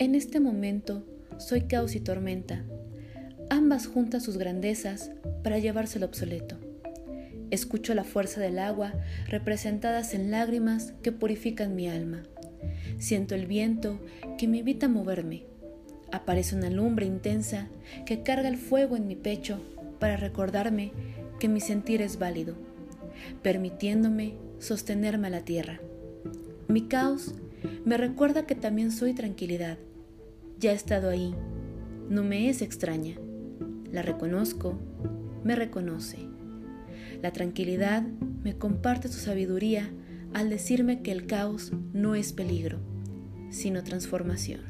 En este momento soy caos y tormenta, ambas juntan sus grandezas para llevarse el obsoleto. Escucho la fuerza del agua representadas en lágrimas que purifican mi alma. Siento el viento que me evita moverme. Aparece una lumbre intensa que carga el fuego en mi pecho para recordarme que mi sentir es válido, permitiéndome sostenerme a la tierra. Mi caos me recuerda que también soy tranquilidad ya he estado ahí, no me es extraña. La reconozco, me reconoce. La tranquilidad me comparte su sabiduría al decirme que el caos no es peligro, sino transformación.